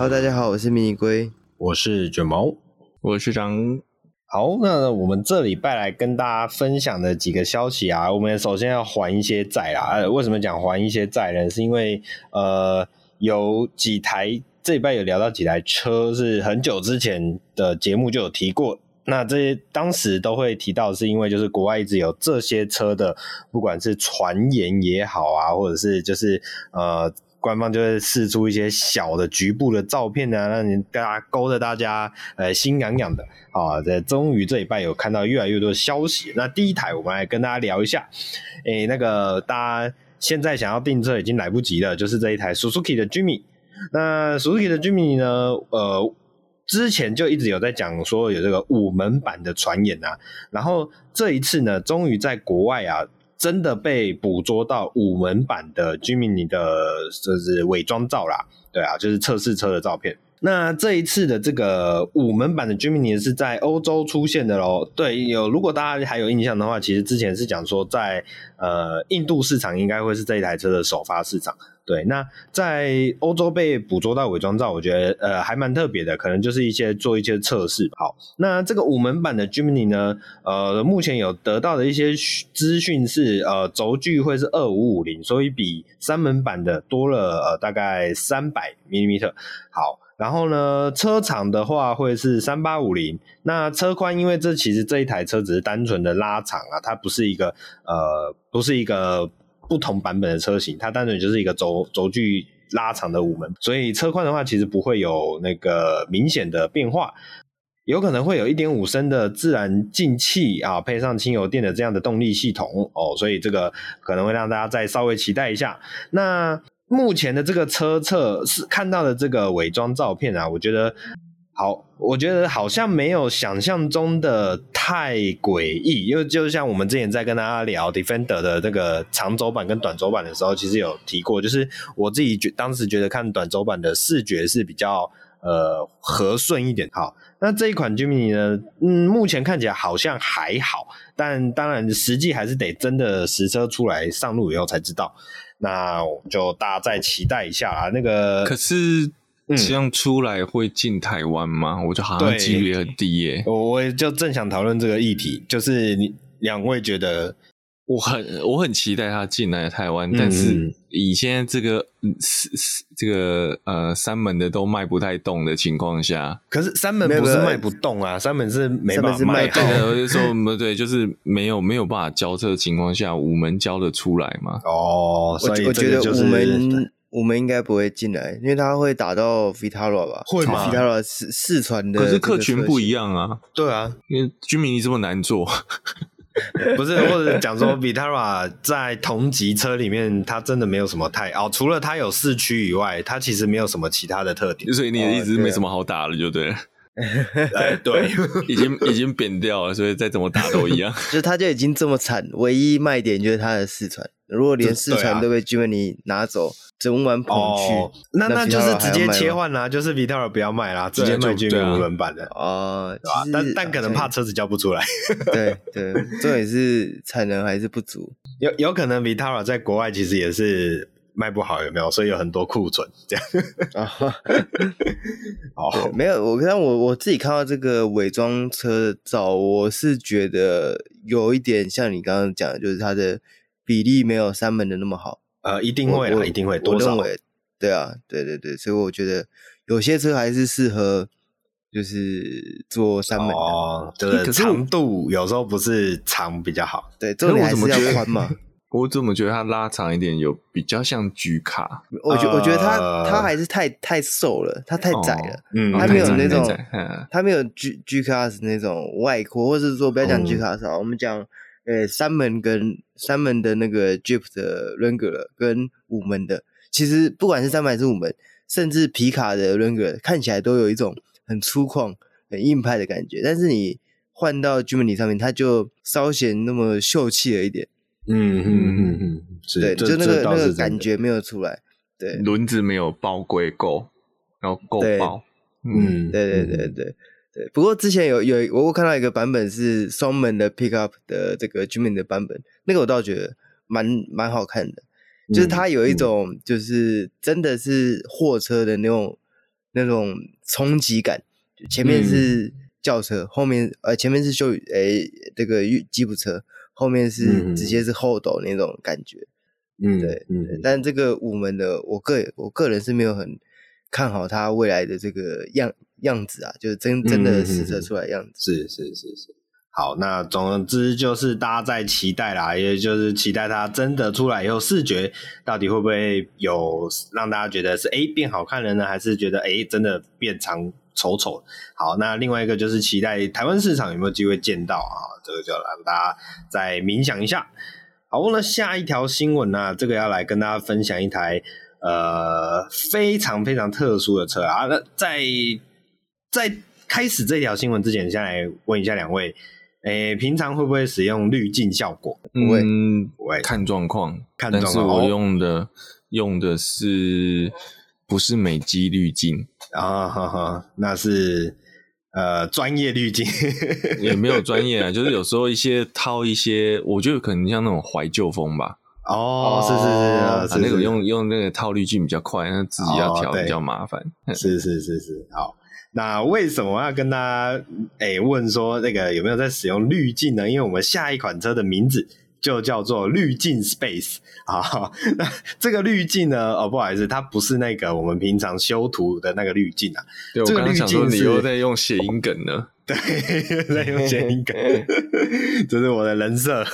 Hello，大家好，我是迷你龟，我是卷毛，我是张。好，那我们这礼拜来跟大家分享的几个消息啊，我们首先要还一些债啦。呃，为什么讲还一些债呢？是因为呃，有几台这礼拜有聊到几台车，是很久之前的节目就有提过。那这些当时都会提到，是因为就是国外一直有这些车的，不管是传言也好啊，或者是就是呃。官方就会释出一些小的局部的照片啊，让你大家勾着大家呃心痒痒的啊。这终于这礼拜有看到越来越多的消息。那第一台我们来跟大家聊一下，诶，那个大家现在想要订车已经来不及了，就是这一台 Suzuki 的 Jimny。那 Suzuki 的 Jimny 呢，呃，之前就一直有在讲说有这个五门版的传言啊，然后这一次呢，终于在国外啊。真的被捕捉到五门版的 Jimny 的，就是伪装照啦，对啊，就是测试车的照片。那这一次的这个五门版的 Jimny 是在欧洲出现的喽。对，有如果大家还有印象的话，其实之前是讲说在呃印度市场应该会是这一台车的首发市场。对，那在欧洲被捕捉到伪装照，我觉得呃还蛮特别的，可能就是一些做一些测试。好，那这个五门版的 Jimny 呢，呃，目前有得到的一些资讯是，呃，轴距会是二五五零，所以比三门版的多了呃大概三百毫米。好，然后呢，车长的话会是三八五零，那车宽因为这其实这一台车只是单纯的拉长啊，它不是一个呃不是一个。不同版本的车型，它单纯就是一个轴轴距拉长的五门，所以车宽的话其实不会有那个明显的变化，有可能会有一点五升的自然进气啊，配上轻油电的这样的动力系统哦，所以这个可能会让大家再稍微期待一下。那目前的这个车侧是看到的这个伪装照片啊，我觉得。好，我觉得好像没有想象中的太诡异，因为就像我们之前在跟大家聊 Defender 的这个长轴版跟短轴版的时候，其实有提过，就是我自己觉当时觉得看短轴版的视觉是比较呃和顺一点。好，那这一款 Jimmy 呢，嗯，目前看起来好像还好，但当然实际还是得真的实车出来上路以后才知道。那我就大家再期待一下啊，那个可是。这样出来会进台湾吗？我觉得好像几率很低耶。我我就正想讨论这个议题，就是你两位觉得，我很我很期待他进来台湾，嗯，但是以现在这个这个呃三门的都卖不太动的情况下，可是三门不是卖不动啊，三门是没办法卖动的。我就说对，就是没有没有办法交车的情况下，五门交得出来嘛？哦，所以、我觉得五门。我们应该不会进来，因为他会打到 Vitara 吧？会吗？Vitara 四四川的，可是客群不一样啊。对啊，因为 Jimny 这么难做，不是？或者讲说 Vitara 在同级车里面，它真的没有什么太哦，除了它有四驱以外，它其实没有什么其他的特点。所以你的意思是没什么好打了，就对了。哎，对，已经 已经扁掉了，所以再怎么打都一样。就他就已经这么惨，唯一卖点就是他的四传。如果连四传都被 Jimny 拿走。整晚捧去，哦、那那就是直接切换啦，就是 Vitara 不要卖啦，直接卖轮版的哦，但但可能怕车子交不出来，对对，重点是产能还是不足，有有可能 Vitara 在国外其实也是卖不好，有没有？所以有很多库存这样 啊。哦，没有，我看我我自己看到这个伪装车的照，我是觉得有一点像你刚刚讲的，就是它的比例没有三门的那么好。呃，一定会啊，一定会。多少？对啊，对对对，所以我觉得有些车还是适合，就是做三门的。哦，就是长度有时候不是长比较好。对，这里还是要宽嘛。我怎么觉得它拉长一点有比较像 G 卡？我觉我觉得它它还是太太瘦了，它太窄了。嗯，它没有那种，它没有 G G Class 那种外扩，或者是说不要讲 G Class 啊，我们讲。呃，三门跟三门的那个 Jeep 的 Wrangler 跟五门的，其实不管是三门还是五门，甚至皮卡的 Wrangler 看起来都有一种很粗犷、很硬派的感觉。但是你换到 Jimny 上面，它就稍显那么秀气了一点。嗯嗯嗯嗯，对，就那个那个感觉没有出来。对，轮子没有包归够，然后够爆。嗯，对对对对。对对，不过之前有有我看到一个版本是双门的 pickup 的这个 Jimny 的版本，那个我倒觉得蛮蛮好看的，就是它有一种就是真的是货车的那种那种冲击感，前面是轿车，嗯、后面呃前面是修诶、欸、这个吉普车，后面是直接是后斗那种感觉。嗯，对，嗯，但这个五门的，我个我个人是没有很看好它未来的这个样样子啊，就是真真的实测出来样子。是是是是。好，那总之就是大家在期待啦，也就是期待它真的出来以后，视觉到底会不会有让大家觉得是诶变好看了呢？还是觉得诶真的变长丑丑？好，那另外一个就是期待台湾市场有没有机会见到啊？这个就让大家再冥想一下。好，那下一条新闻呢，这个要来跟大家分享一台呃非常非常特殊的车啊。那在在开始这条新闻之前，先来问一下两位。诶，平常会不会使用滤镜效果？不会，嗯，不会，看状况，看状况。但是我用的、哦、用的是不是美肌滤镜啊？哈哈，那是呃专业滤镜，也没有专业啊，就是有时候一些套一些，我觉得可能像那种怀旧风吧。哦，是是是，啊，那个用用那个套滤镜比较快，那自己要调比较麻烦。是是是是，好。那为什么要跟大家诶、欸、问说那个有没有在使用滤镜呢？因为我们下一款车的名字就叫做滤镜 Space 啊。那这个滤镜呢？哦，不好意思，它不是那个我们平常修图的那个滤镜啊。对，这个滤镜是你又在用谐音梗呢？对，在用谐音梗，这是我的人设。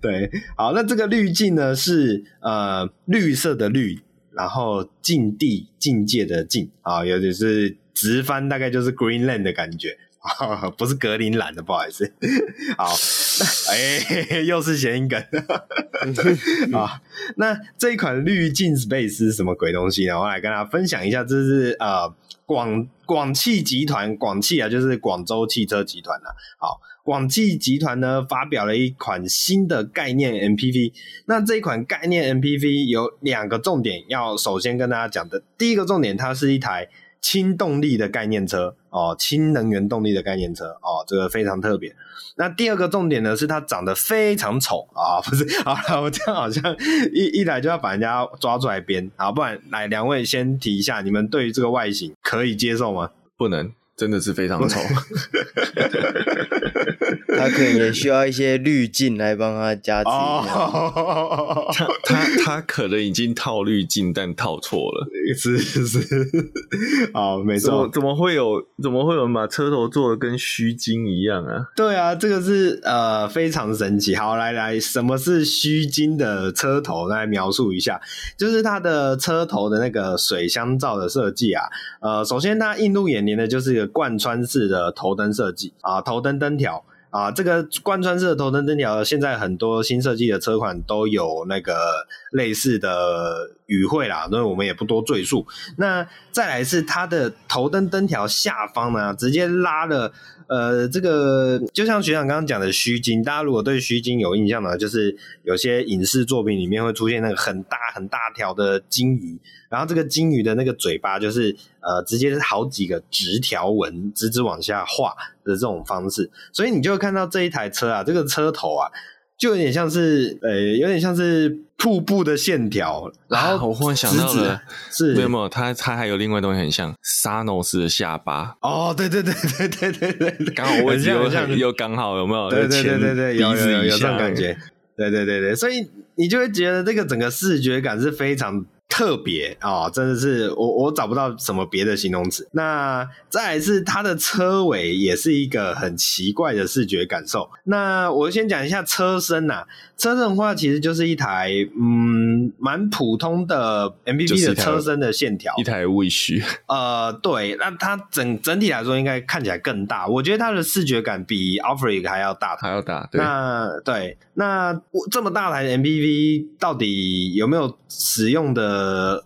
对，好，那这个滤镜呢是呃绿色的绿。然后境地境界的境啊，尤其是直翻，大概就是 Greenland 的感觉啊，不是格林兰的，不好意思。好，哎，又是谐音梗啊。那这一款滤镜 Space 是什么鬼东西呢？我来跟大家分享一下，这是呃广广汽集团，广汽啊，就是广州汽车集团啊。好。广汽集团呢发表了一款新的概念 MPV，那这一款概念 MPV 有两个重点要首先跟大家讲的。第一个重点，它是一台氢动力的概念车哦，氢能源动力的概念车哦，这个非常特别。那第二个重点呢，是它长得非常丑啊、不是？好了，我这样好像一一来就要把人家抓出来编，啊，不然来两位先提一下，你们对于这个外形可以接受吗？不能。真的是非常丑，他可能也需要一些滤镜来帮他加持。他他他可能已经套滤镜，但套错了。是是是，好，没错。怎么会有？怎么会有人把车头做的跟虚金一样啊？对啊，这个是呃非常神奇。好，来来，什么是虚金的车头？来描述一下，就是它的车头的那个水箱罩的设计啊。呃，首先它映入眼帘的就是一个。贯穿式的头灯设计啊，头灯灯条。啊，这个贯穿式的头灯灯条，现在很多新设计的车款都有那个类似的语汇啦，所以我们也不多赘述。那再来是它的头灯灯条下方呢，直接拉了。呃，这个就像学长刚刚讲的虚金，大家如果对虚金有印象的，就是有些影视作品里面会出现那个很大很大条的金鱼，然后这个金鱼的那个嘴巴就是呃，直接是好几个直条纹，直直往下画的这种方式，所以你就会看到这一台车啊，这个车头啊。就有点像是，呃、欸，有点像是瀑布的线条。然后、啊、我忽然想到了，是没有没有，它它还有另外东西很像沙诺斯的下巴。哦，对对对对对对对，刚好位置又又刚好，有没有？对对对对对，有有有，有这种感觉。对对对对，所以你就会觉得这个整个视觉感是非常。特别啊、哦，真的是我我找不到什么别的形容词。那再来是它的车尾也是一个很奇怪的视觉感受。那我先讲一下车身呐、啊，车身的话其实就是一台嗯蛮普通的 MPV 的车身的线条，一台 Wish。呃，对，那它整整体来说应该看起来更大。我觉得它的视觉感比 Alphard 还要大，还要大。对。那对，那这么大台的 MPV 到底有没有使用的？呃，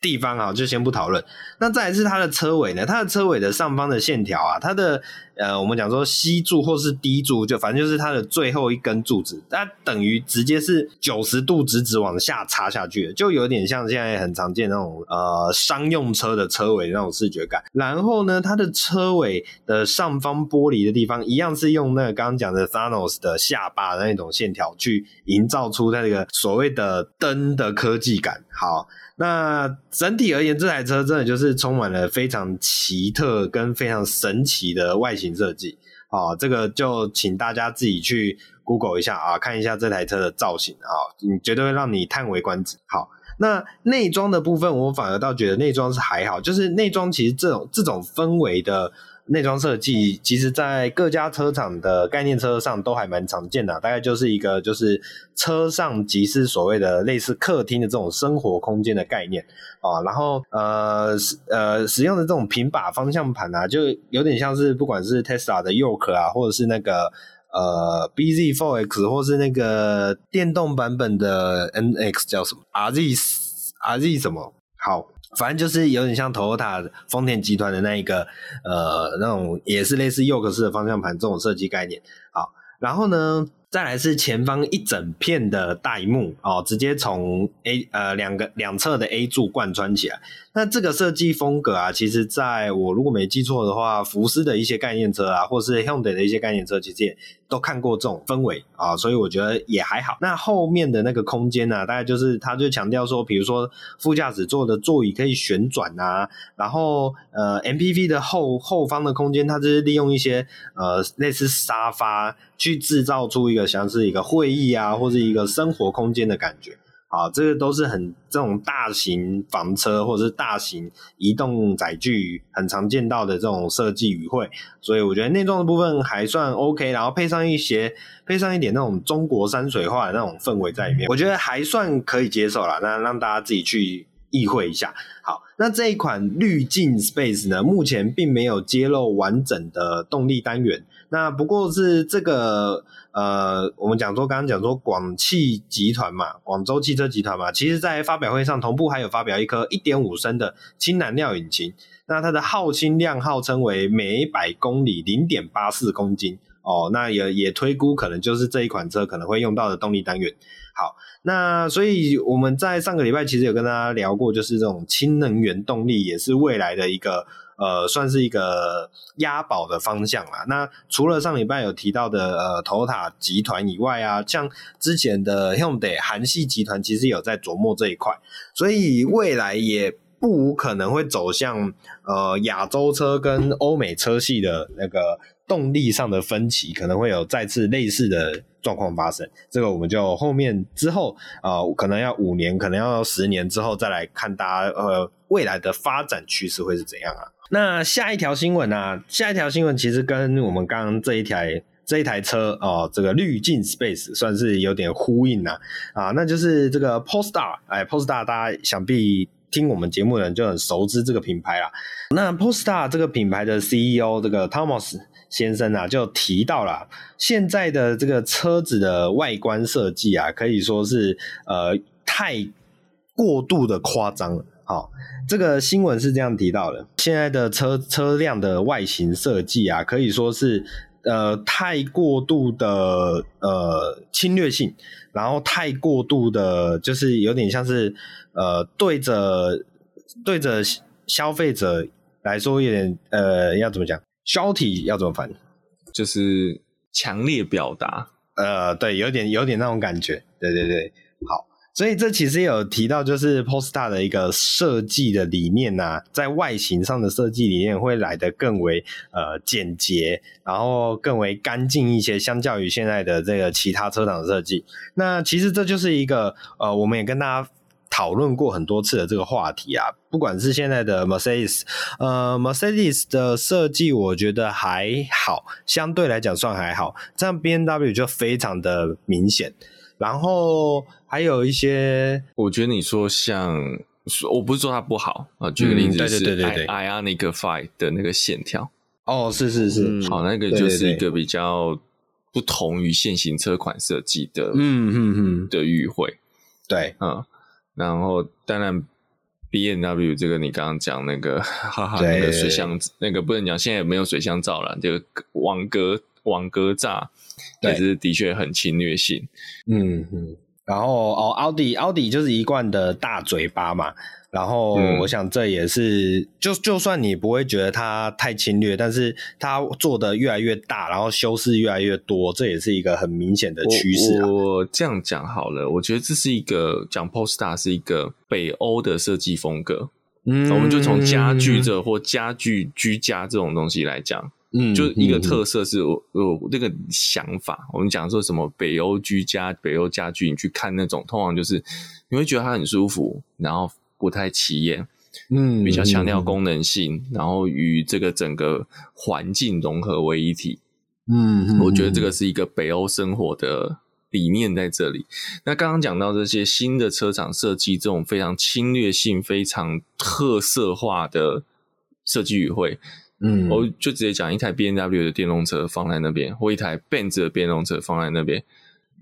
地方啊，就先不讨论。那再来是它的车尾呢？它的车尾的上方的线条啊，它的呃，我们讲说 C 柱或是 D 柱，就反正就是它的最后一根柱子，它等于直接是九十度直直往下插下去的，就有点像现在很常见那种呃商用车的车尾那种视觉感。然后呢，它的车尾的上方玻璃的地方，一样是用那个刚刚讲的 Thanos 的下巴的那种线条去营造出它这个所谓的灯的科技感。好。那整体而言，这台车真的就是充满了非常奇特跟非常神奇的外形设计。啊，这个就请大家自己去 Google 一下啊，看一下这台车的造型啊，你绝对会让你叹为观止。好，那内装的部分，我反而倒觉得内装是还好，就是内装其实这种这种氛围的。内装设计其实，在各家车厂的概念车上都还蛮常见的，大概就是一个就是车上即是所谓的类似客厅的这种生活空间的概念啊。然后呃呃，使用的这种平把方向盘啊，就有点像是不管是 Tesla 的 Yoke 啊，或者是那个呃 BZ4X，或是那个电动版本的 NX 叫什么 RZ RZ 什么好。反正就是有点像 Toyota 丰田集团的那一个，呃，那种也是类似 Yoke 式的方向盘这种设计概念。好，然后呢，再来是前方一整片的大荧幕哦，直接从 A 呃两个两侧的 A 柱贯穿起来。那这个设计风格啊，其实在我如果没记错的话，福斯的一些概念车啊，或是 Hyundai 的一些概念车，其实也都看过这种氛围啊，所以我觉得也还好。那后面的那个空间呢、大概就是他就强调说，比如说副驾驶座的座椅可以旋转啊，然后呃 MPV 的后后方的空间，它就是利用一些呃类似沙发去制造出一个像是一个会议啊，或是一个生活空间的感觉。啊，这个都是很这种大型房车或者是大型移动载具很常见到的这种设计语汇，所以我觉得内装的部分还算 OK，然后配上一些配上一点那种中国山水画的那种氛围在里面，我觉得还算可以接受啦。那让大家自己去意会一下。好，那这一款滤镜 Space 呢，目前并没有揭露完整的动力单元。那不过是这个呃，我们讲说刚刚讲说广汽集团嘛，广州汽车集团嘛，其实在发表会上同步还有发表一颗一点五升的氢燃料引擎，那它的耗氢量号称为每百公里零点八四公斤哦，那也也推估可能就是这一款车可能会用到的动力单元。好，那所以我们在上个礼拜其实有跟大家聊过，就是这种氢能源动力也是未来的一个。呃，算是一个押宝的方向啦。那除了上礼拜有提到的呃头塔集团以外啊，像之前的 Hyundai 韩系集团其实有在琢磨这一块，所以未来也不无可能会走向呃亚洲车跟欧美车系的那个动力上的分歧，可能会有再次类似的状况发生。这个我们就后面之后啊、呃，可能要五年，可能要十年之后再来看大家呃未来的发展趋势会是怎样啊。那下一条新闻啊，下一条新闻其实跟我们刚刚这一台这一台车哦，这个滤镜 Space 算是有点呼应呐啊，那就是这个 Polestar，哎，Polestar 大家想必听我们节目的人就很熟知这个品牌啦。那 Polestar 这个品牌的 CEO 这个 Thomas 先生啊，就提到了现在的这个车子的外观设计啊，可以说是呃太过度的夸张了。好，这个新闻是这样提到的：现在的车车辆的外形设计啊，可以说是呃太过度的呃侵略性，然后太过度的，就是有点像是呃对着对着消费者来说，有点呃要怎么讲？消体要怎么翻？就是强烈表达，呃，对，有点有点那种感觉，对对对，好。所以这其实有提到，就是 Polestar 的一个设计的理念呐、在外形上的设计理念会来得更为呃简洁，然后更为干净一些，相较于现在的这个其他车厂设计。那其实这就是一个呃，我们也跟大家讨论过很多次的这个话题啊。不管是现在的 Mercedes，呃，Mercedes 的设计我觉得还好，相对来讲算还好。这样 BMW 就非常的明显。然后还有一些，我觉得你说像，我不是说它不好啊，举个例子是，对对对。对，Ioniq 5的那个线条，哦，是是是，嗯、好，那个就是一个比较不同于现行车款设计的，嗯嗯嗯。的语汇，对，嗯，然后当然 B N W 这个你刚刚讲那个，哈哈，那个水箱，那个不能讲，现在也没有水箱罩了，这个网格网格栅。也是的确很侵略性，嗯嗯，然后哦，奥迪奥迪就是一贯的大嘴巴嘛。然后我想这也是，嗯、就就算你不会觉得它太侵略，但是它做的越来越大，然后修饰越来越多，这也是一个很明显的趋势啊。我，我这样讲好了，我觉得这是一个讲 Polestar 是一个北欧的设计风格。嗯，我们就从家具这或家具居家这种东西来讲，嗯，就一个特色是我我那个想法。我们讲说什么北欧居家、北欧家具，你去看那种，通常就是你会觉得它很舒服，然后。不太起眼，嗯，比较强调功能性，嗯、然后与这个整个环境融合为一体，嗯，我觉得这个是一个北欧生活的理念在这里。那刚刚讲到这些新的车厂设计，这种非常侵略性、非常特色化的设计语汇，嗯，我就直接讲一台 B N W 的电动车放在那边，或一台 Benz 的电动车放在那边，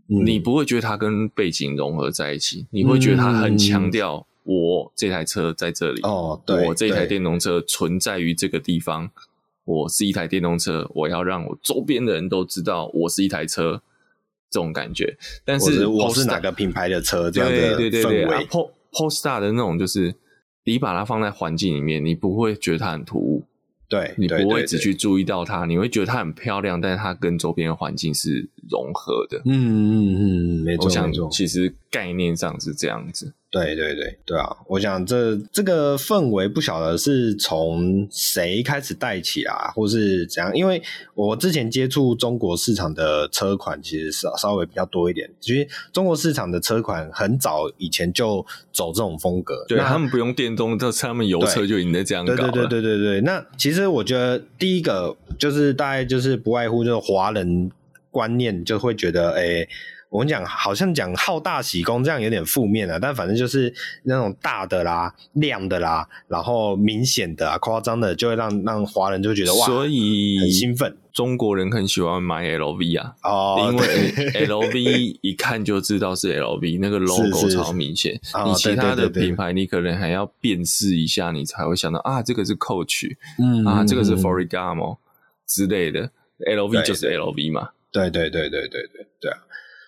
嗯、你不会觉得它跟背景融合在一起，你会觉得它很强调。我这台车在这里哦，对，我这台电动车存在于这个地方。我是一台电动车，我要让我周边的人都知道我是一台车，这种感觉。但是我是哪个品牌的车？这样的对对对对，Polestar 的那种就是你把它放在环境里面，你不会觉得它很突兀。对，你不会只去注意到它，你会觉得它很漂亮，但是它跟周边的环境是融合的。嗯嗯嗯，没错，我想其实概念上是这样子。对对对对啊！我想这这个氛围不晓得是从谁开始带起啊，或是怎样？因为我之前接触中国市场的车款，其实稍稍微比较多一点。其实中国市场的车款很早以前就走这种风格，对，他们不用电动，车，他们油车就已经在这样搞了。对对对对对对。那其实我觉得第一个就是大概就是不外乎就是华人观念就会觉得，哎。我们讲好像讲好大喜功，这样有点负面啊，但反正就是那种大的啦、亮的啦，然后明显的、啊、夸张的，就会让让华人就觉得哇，所以很兴奋。中国人很喜欢买 LV 啊，哦，因为 LV 一看就知道是 LV，那个 logo 超明显。你其他的品牌，你可能还要辨识一下，你才会想到啊，这个是 Coach，嗯啊，这个是 Ferragamo 之类的，LV 就是 LV 嘛。对对对对对对对，对啊。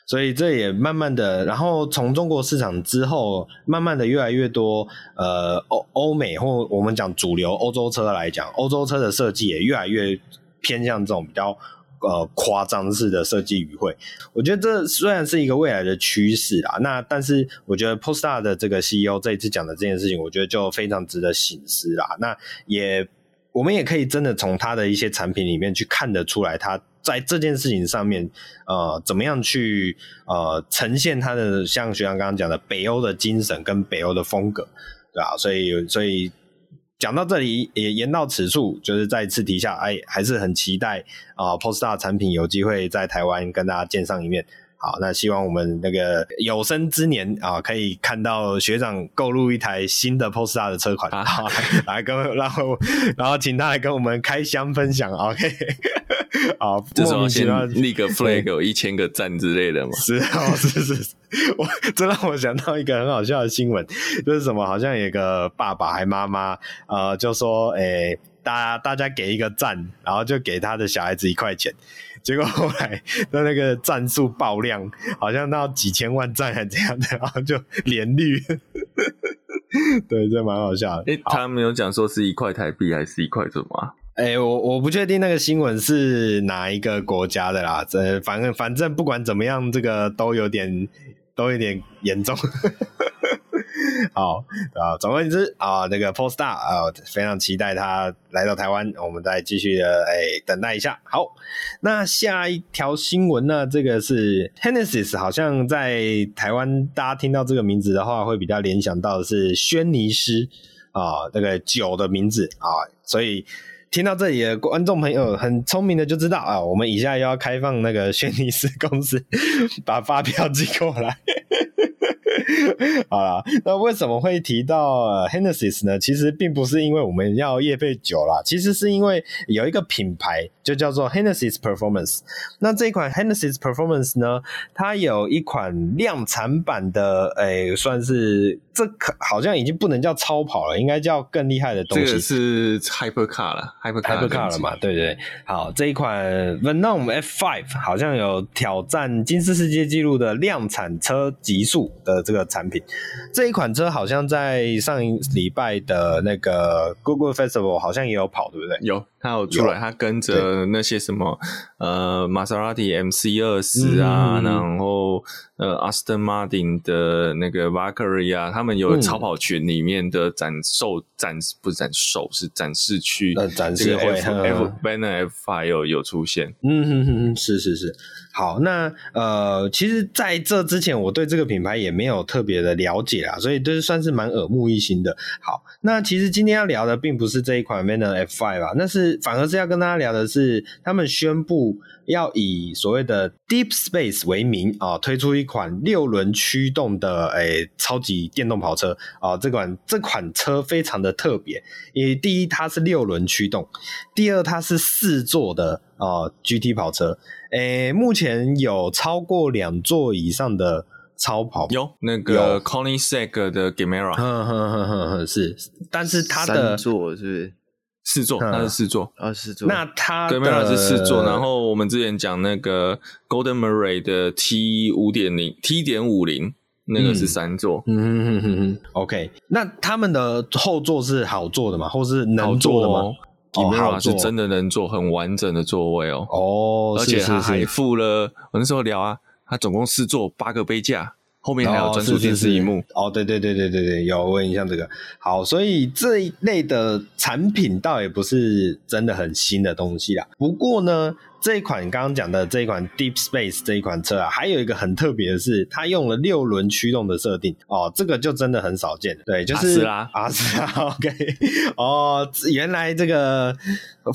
所以这也慢慢的，然后从中国市场之后，慢慢的越来越多，呃，欧欧美或我们讲主流欧洲车来讲，欧洲车的设计也越来越偏向这种比较呃夸张式的设计语汇。我觉得这虽然是一个未来的趋势啦，那但是我觉得 Polestar 的这个 CEO 这一次讲的这件事情，我觉得就非常值得醒思啦。那也我们也可以真的从他的一些产品里面去看得出来，他。在这件事情上面，呃，怎么样去呃呈现他的像学长刚刚讲的北欧的精神跟北欧的风格，对吧？所以，所以讲到这里也言到此处，就是再次提下，哎，还是很期待啊，呃，Posta 产品有机会在台湾跟大家见上一面。好，那希望我们那个有生之年啊，可以看到学长购入一台新的 Polestar 的车款，啊、好 来跟然后 然后请他来跟我们开箱分享，OK。好，这时候先立个 flag，有一千个赞之类的嘛？是哦，是是是，我这让我想到一个很好笑的新闻，就是什么，好像有个爸爸还妈妈，呃，就说，诶、欸，大家大家给一个赞，然后就给他的小孩子一块钱，结果后来他那个赞数爆量，好像到几千万赞还这样的，然后就连绿，对，这蛮好笑的。诶、欸，他没有讲说是一块台币还是一块什么？哎、欸，我我不确定那个新闻是哪一个国家的啦，这反正反正不管怎么样，这个都有点都有点严重。好啊，总而言之啊，那个 Post Star 啊，非常期待他来到台湾，我们再继续的哎、等待一下。好，那下一条新闻呢？这个是 Hennessy，好像在台湾大家听到这个名字的话，会比较联想到的是轩尼诗啊，这个酒的名字啊，所以。听到这里的观众朋友很聪明的就知道啊，我们以下又要开放那个轩尼斯公司 把发票寄过来。好啦，那为什么会提到 Hennessy 呢？其实并不是因为我们要夜配酒啦，其实是因为有一个品牌就叫做 Hennessy Performance。那这一款 Hennessy Performance 呢，它有一款量产版的，诶、欸，算是这可好像已经不能叫超跑了，应该叫更厉害的东西。这个是 Hypercar 了，Hypercar 了嘛？对对对。好，这一款 Venom F5 好像有挑战金氏世界纪录的量产车极速的这个产品。这一款车好像在上一礼拜的那个 Google Festival 好像也有跑，对不对？有，它有出来，他跟着那些什么呃玛莎拉蒂 MC 二十啊，嗯、然后呃 Aston Martin 的那个 Valkyrie 啊，他们有超跑群里面的展售展不是展售是展示区，呃展示会 F F Banner F5 有有出现，嗯哼哼哼，是是是。好，那呃，其实在这之前，我对这个品牌也没有特别的了解啦，所以就是算是蛮耳目一新的。好，那其实今天要聊的并不是这一款 Vanner F5 吧，那是反而是要跟大家聊的是，他们宣布要以所谓的 Deep Space 为名啊，推出一款六轮驱动的诶、欸、超级电动跑车啊。这款这款车非常的特别，因为第一它是六轮驱动，第二它是四座的啊 GT 跑车。诶、欸，目前有超过两座以上的超跑，有那个 Connie Seg 的 Gamera，哼哼哼哼哼，是，但是它的三座是不是四座？它是四座，啊四座。那它 Gemera 是四座，然后我们之前讲那个 Golden Murray 的 T 五点零 T 点五零，那个是三座。嗯哼哼哼哼，OK，那他们的后座是好坐的吗？或是能坐的吗？Gemera 是真的能坐很完整的座位哦，哦，而且它还附了，我那时候聊啊，它总共四座八个杯架，后面还有专属电视荧幕哦，对对对对对对，有我印象这个，好，所以这一类的产品倒也不是真的很新的东西啦，不过呢。这一款刚刚讲的这一款 Deep Space 这一款车啊，还有一个很特别的是，它用了六轮驱动的设定哦，这个就真的很少见。对，就是啊，阿斯拉，OK，哦，原来这个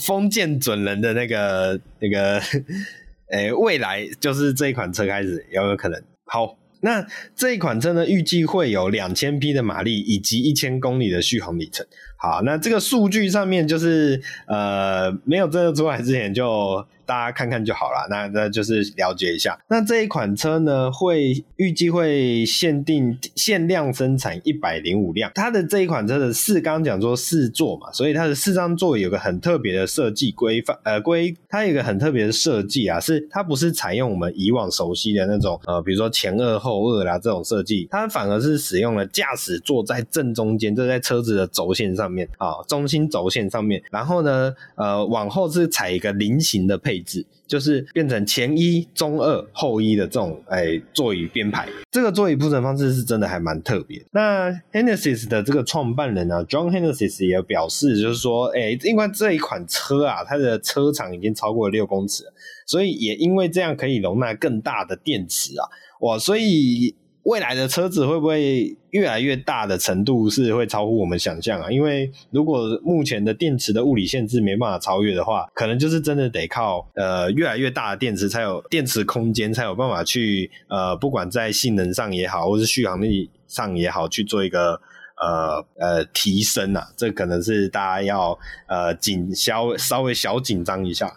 封建准人的那个那个，诶，未来就是这一款车开始有没有可能？好。那这一款车呢，预计会有两千匹的马力以及一千公里的续航里程。好，那这个数据上面就是呃，没有真的出来之前就。大家看看就好了，那那就是了解一下。那这一款车呢，会预计会限定限量生产一百零五辆。它的这一款车的四，刚刚讲说四座嘛，所以它的四张座有个很特别的设计规范，呃规，它有个很特别的设计啊，是它不是采用我们以往熟悉的那种呃，比如说前二后二啦这种设计，它反而是使用了驾驶座在正中间，就在车子的轴线上面啊，中心轴线上面，然后呢，呃，往后是采一个菱形的配。就是变成前一、中二、后一的这种哎、座椅编排，这个座椅铺陈方式是真的还蛮特别。那 Hennessy 的这个创办人呢，John Hennessy 也表示，就是说，哎、因为这一款车啊，它的车长已经超过了六公尺，所以也因为这样可以容纳更大的电池啊，哇，所以。未来的车子会不会越来越大的程度是会超乎我们想象啊？因为如果目前的电池的物理限制没办法超越的话，可能就是真的得靠呃越来越大的电池才有电池空间，才有办法去呃不管在性能上也好，或是续航力上也好，去做一个呃呃提升啊。这可能是大家要呃紧稍稍微小紧张一下。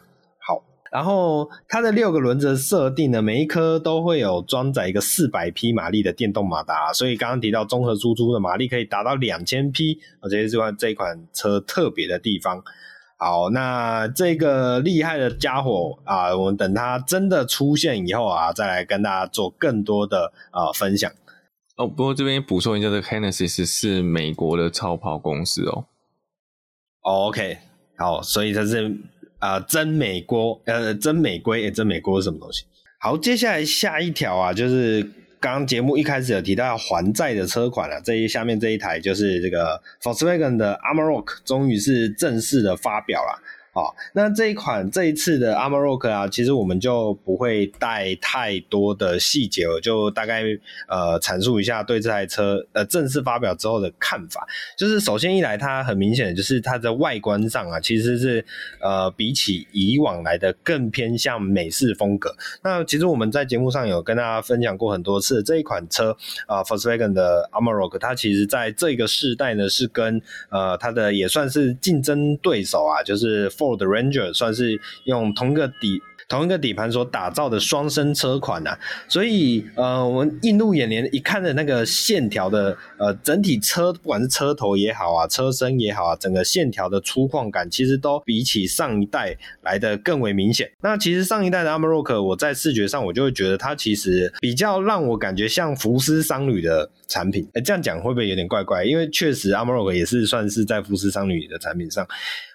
然后它的六个轮子设定呢，每一颗都会有装载一个四百匹马力的电动马达，所以刚刚提到综合输出的马力可以达到两千匹，我觉得这款这一款车特别的地方。好，那这个厉害的家伙啊，我们等它真的出现以后啊，再来跟大家做更多的啊分享。哦，不过这边补充一下，这个 Hennessy 是美国的超跑公司哦。哦 OK，好，所以它是。啊、真美锅，呃，真美龟，欸、真美锅是什么东西？好，接下来下一条啊，就是刚刚节目一开始有提到要还债的车款了，这一下面这一台就是这个 Volkswagen 的 Amarok，终于是正式的发表了。好，那这一款这一次的 Amarok 啊，其实我们就不会带太多的细节，我就大概呃阐述一下对这台车呃正式发表之后的看法。就是首先一来，它很明显的就是它的外观上啊，其实是呃比起以往来的更偏向美式风格。那其实我们在节目上有跟大家分享过很多次，这一款车啊，呃，Volkswagen 的 Amarok，它其实在这个世代呢是跟呃它的也算是竞争对手啊，就是。Ford Ranger 算是用同一个底同一个底盘所打造的双生车款啊，所以呃，我们映入眼帘一看的那个线条的呃整体车，不管是车头也好啊，车身也好啊，整个线条的粗犷感，其实都比起上一代来的更为明显。那其实上一代的 Amarok，我在视觉上我就会觉得它其实比较让我感觉像福斯商旅的产品。哎，这样讲会不会有点怪怪？因为确实 Amarok 也是算是在福斯商旅的产品上。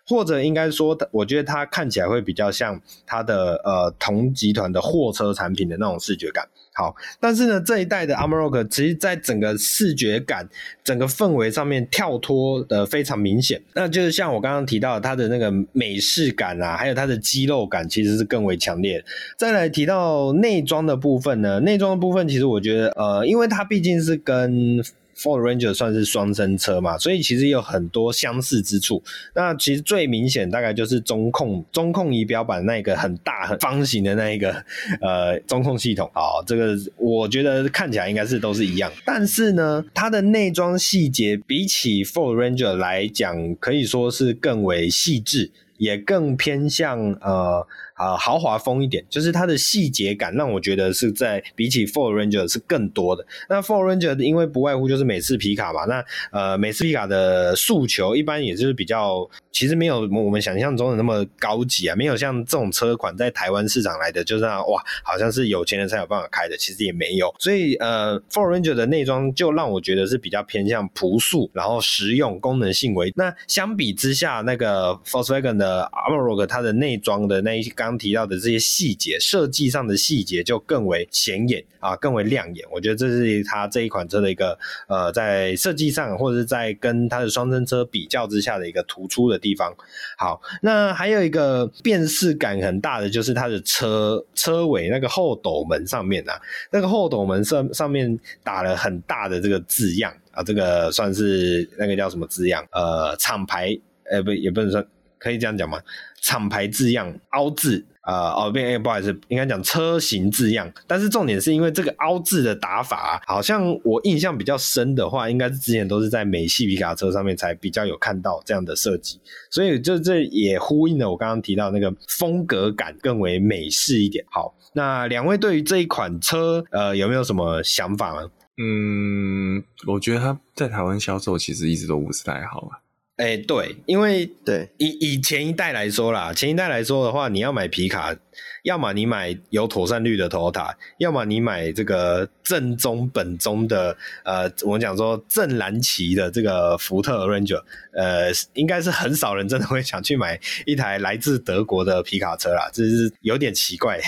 或者应该说，我觉得它看起来会比较像它的呃同集团的货车产品的那种视觉感。好，但是呢，这一代的 Amarok 其实在整个视觉感、整个氛围上面跳脱的非常明显。那就是像我刚刚提到它的那个美式感啊，还有它的肌肉感，其实是更为强烈。再来提到内装的部分呢，内装的部分其实我觉得，呃，因为它毕竟是跟 Ford Ranger 算是双生车嘛，所以其实有很多相似之处。那其实最明显大概就是中控中控仪表板那个很大很方形的那一个呃中控系统啊，这个我觉得看起来应该是都是一样。但是呢，它的内装细节比起 Ford Ranger 来讲，可以说是更为细致，也更偏向呃。啊，豪华风一点，就是它的细节感让我觉得是在比起 Ford Ranger 是更多的。那 Ford Ranger 因为不外乎就是美式皮卡嘛，那呃美式皮卡的诉求一般也就是比较，其实没有我们想象中的那么高级啊，没有像这种车款在台湾市场来的就是那哇，好像是有钱人才有办法开的，其实也没有。所以呃 Ford Ranger 的内装就让我觉得是比较偏向朴素，然后实用、功能性为。那相比之下，那个 Volkswagen 的 Amarok 它的内装的那一刚。刚提到的这些细节，设计上的细节就更为显眼啊，更为亮眼。我觉得这是它这一款车的一个呃，在设计上或者是在跟它的双生车比较之下的一个突出的地方。好，那还有一个辨识感很大的就是它的车车尾那个后斗门上面啊，那个后斗门上上面打了很大的这个字样啊，这个算是那个叫什么字样？呃，厂牌呃不也不能说。可以这样讲吗？厂牌字样凹字啊，哦，变、欸、不好意思，应该讲车型字样。但是重点是因为这个凹字的打法、啊，好像我印象比较深的话，应该是之前都是在美系皮卡车上面才比较有看到这样的设计。所以就这也呼应了我刚刚提到那个风格感更为美式一点。好，那两位对于这一款车，呃，有没有什么想法呢？嗯，我觉得它在台湾销售其实一直都不是太好啊。哎、欸，对，因为对以以前一代来说啦，前一代来说的话，你要买皮卡，要么你买有妥善率的 Toyota，要么你买这个正宗本宗的，呃，我们讲说正蓝旗的这个福特 Ranger，呃，应该是很少人真的会想去买一台来自德国的皮卡车啦，这是有点奇怪。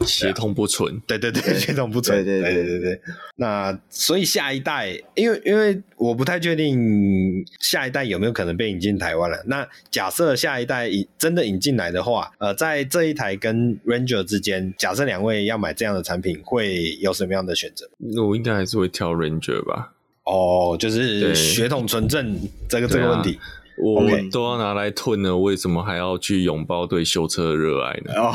协同不纯，对对对，协同不纯，对对对对对对。那所以下一代，因为因为我不太确定下一代有没有可能被引进台湾了。那假设下一代引真的引进来的话，呃，在这一台跟 Ranger 之间，假设两位要买这样的产品，会有什么样的选择？那我应该还是会挑 Ranger 吧。哦，就是血统纯正这个这个问题。我都要拿来吞了，为什么还要去拥抱对修车的热爱呢？哦，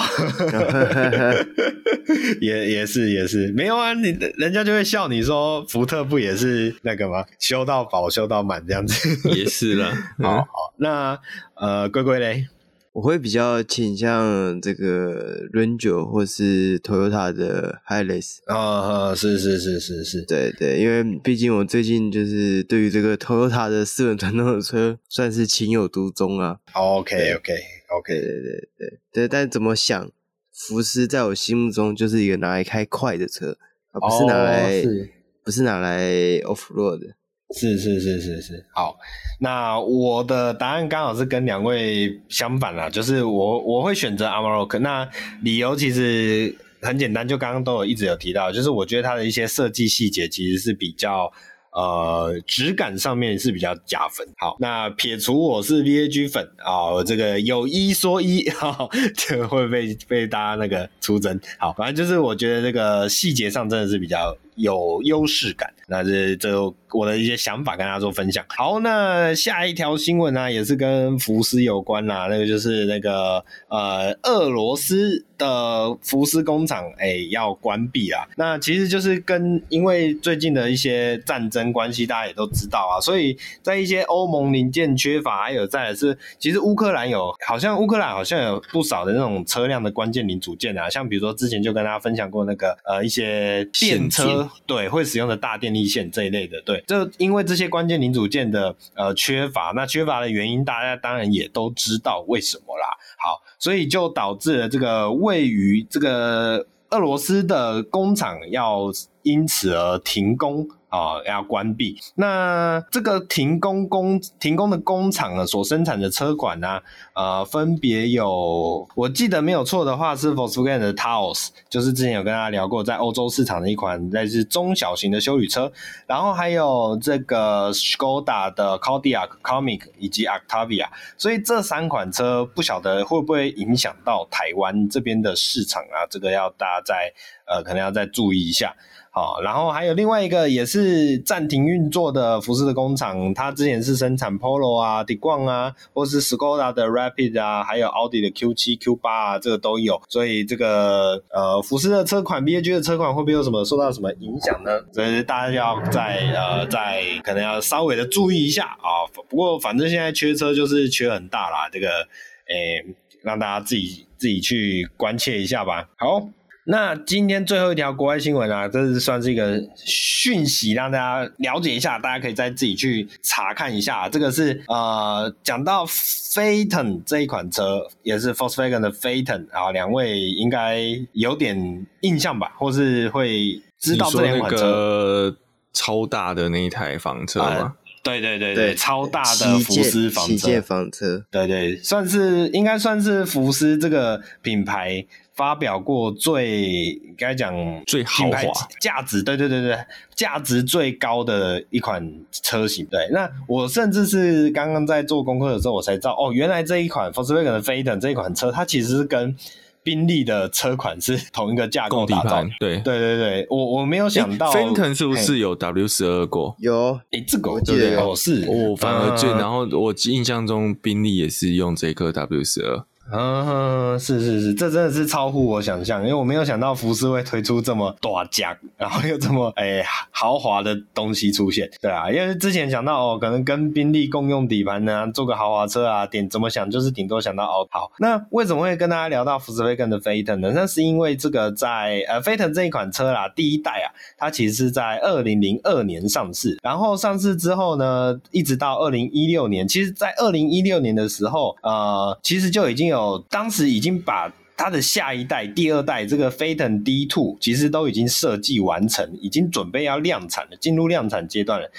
也也是也是没有啊，你人家就会笑你说福特不也是那个吗？修到饱修到满这样子，也是啦。好好，那呃，龟龟嘞。我会比较倾向这个 Ranger 或是 Toyota 的 Hilux 啊，是是是是是，对对，因为毕竟我最近就是对于这个 Toyota 的四轮传动的车算是情有独钟啊。OK OK OK，对对对对对，但怎么想，福斯在我心目中就是一个拿来开快的车，而不是拿来、oh, 是不是拿来 off road 的。是是是是是，好，那我的答案刚好是跟两位相反啦，就是我我会选择 Amarok，那理由其实很简单，就刚刚都有一直有提到，就是我觉得它的一些设计细节其实是比较呃，质感上面是比较加分。好，那撇除我是 VAG 粉啊、哦，这个有一说一，哈、哦，就会被被大家那个出征。好，反正就是我觉得这个细节上真的是比较有优势感。那这这我的一些想法跟大家做分享。好，那下一条新闻呢、也是跟福斯有关啦。那个就是那个呃，俄罗斯的福斯工厂哎、要关闭啊。那其实就是跟因为最近的一些战争关系，大家也都知道啊。所以在一些欧盟零件缺乏，还有再来是，其实乌克兰有好像乌克兰好像有不少的那种车辆的关键零组件啊，像比如说之前就跟大家分享过那个呃一些电车对会使用的大电力。线这一类的，对，就因为这些关键零组件的呃缺乏，那缺乏的原因大家当然也都知道为什么啦。好，所以就导致了这个位于这个俄罗斯的工厂要因此而停工。啊、哦，要关闭。那这个停工工停工的工厂呢，所生产的车款呢、呃，分别有，我记得没有错的话，是 Volkswagen 的 Taos，就是之前有跟大家聊过，在欧洲市场的一款类似中小型的休旅车。然后还有这个 Skoda 的 Kodiaq、Kamiq 以及 Octavia。所以这三款车不晓得会不会影响到台湾这边的市场啊？这个要大家在呃，可能要再注意一下。好，然后还有另外一个也是暂停运作的福斯的工厂，它之前是生产 Polo 啊、Tiguan 啊，或是 Skoda 的 Rapid 啊，还有奥迪的 Q7、Q8 啊，这个都有。所以这个呃，福斯的车款、BAG 的车款会不会有什么受到什么影响呢？所以大家要再呃再可能要稍微的注意一下啊。不过反正现在缺车就是缺很大啦，这个诶，让大家自己自己去关切一下吧。好。那今天最后一条国外新闻啊，这是算是一个讯息，让大家了解一下，大家可以再自己去查看一下。这个是呃，讲到 Phaeton 这一款车，也是 Volkswagen 的 Phaeton 啊，两位应该有点印象吧，或是会知道这两款车。超大的那一台房车吗？呃、对对对对，对超大的福斯房车，房车，对对，算是应该算是福斯这个品牌。发表过最该讲最豪华价值，对对对对，价值最高的一款车型。对，那我甚至是刚刚在做功课的时候，我才知道哦，原来这一款 Volkswagen 的 Phaeton 这一款车，它其实是跟宾利的车款是同一个架构打造。对对对对，我我没有想到 Phaeton 是不是有 W 十二过？有，哎，这个我记得有，是，我反而就然后我印象中宾利也是用这颗 W 十二。嗯，是是是，这真的是超乎我想象，因为我没有想到福斯会推出这么大价，然后又这么诶、欸、豪华的东西出现，对啊，因为之前想到哦，可能跟宾利共用底盘呢，做个豪华车啊，点怎么想就是顶多想到哦，好，那为什么会跟大家聊到福斯威根的飞腾呢？那是因为这个在呃飞腾这一款车啦，第一代啊，它其实是在二零零二年上市，然后上市之后呢，一直到二零一六年，其实在二零一六年的时候，呃，其实就已经有。哦当时已经把它的下一代、第二代这个飞腾 D Two 其实都已经设计完成，已经准备要量产了，进入量产阶段了。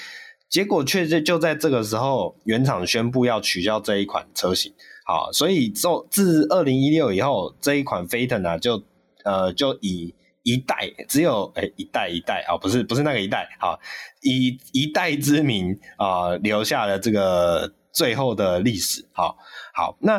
结果却就就在这个时候，原厂宣布要取消这一款车型。好，所以就自二零一六以后，这一款飞腾啊，就呃就以一代只有诶一代一代啊，不是不是那个一代，好，以一代之名啊、留下了这个最后的历史。好，好，那。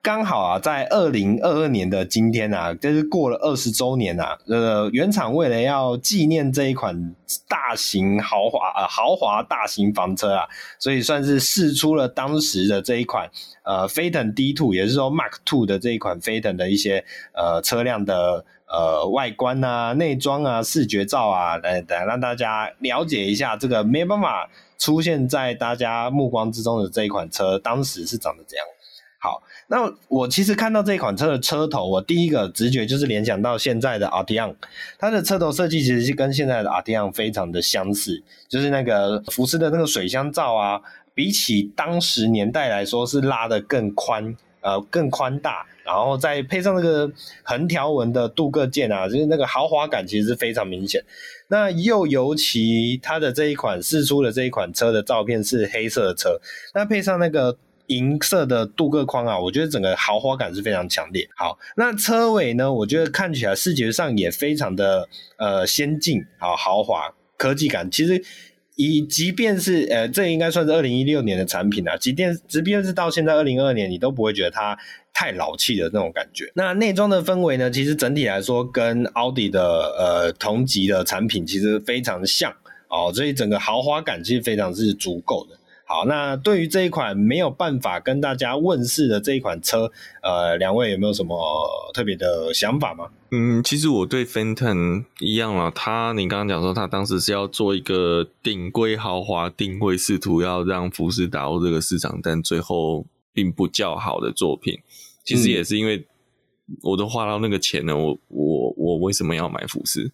刚好啊，在二零二二年的今天啊，就是过了二十周年啊，呃，原厂为了要纪念这一款大型豪华呃豪华大型房车啊，所以算是试出了当时的这一款呃飞腾 D Two，也就是说 Mark Two 的这一款飞腾的一些呃车辆的呃外观啊、内装啊、视觉照啊，来来让大家了解一下这个没办法出现在大家目光之中的这一款车，当时是长得怎样。好。那我其实看到这款车的车头，我第一个直觉就是联想到现在的 rtm 它的车头设计其实是跟现在的 rtm 非常的相似，就是那个福斯的那个水箱罩啊，比起当时年代来说是拉得更宽，呃，更宽大，然后再配上那个横条纹的镀铬件啊，就是那个豪华感其实是非常明显。那又尤其它的这一款试出的这一款车的照片是黑色的车，那配上那个。银色的镀铬框啊，我觉得整个豪华感是非常强烈。好，那车尾呢，我觉得看起来视觉上也非常的呃先进，好豪华科技感。其实以即便是呃，这应该算是二零一六年的产品啊，即便即便是到现在二零二二年，你都不会觉得它太老气的那种感觉。那内装的氛围呢，其实整体来说跟奥迪的呃同级的产品其实非常像哦，所以整个豪华感其实非常是足够的。好，那对于这一款没有办法跟大家问世的这一款车，呃，两位有没有什么特别的想法吗？嗯，其实我对 Phantom 一样啦，他你刚刚讲说他当时是要做一个顶规豪华定位，试图要让福斯打入这个市场，但最后并不较好的作品。其实也是因为我都花到那个钱了，我我我为什么要买福斯？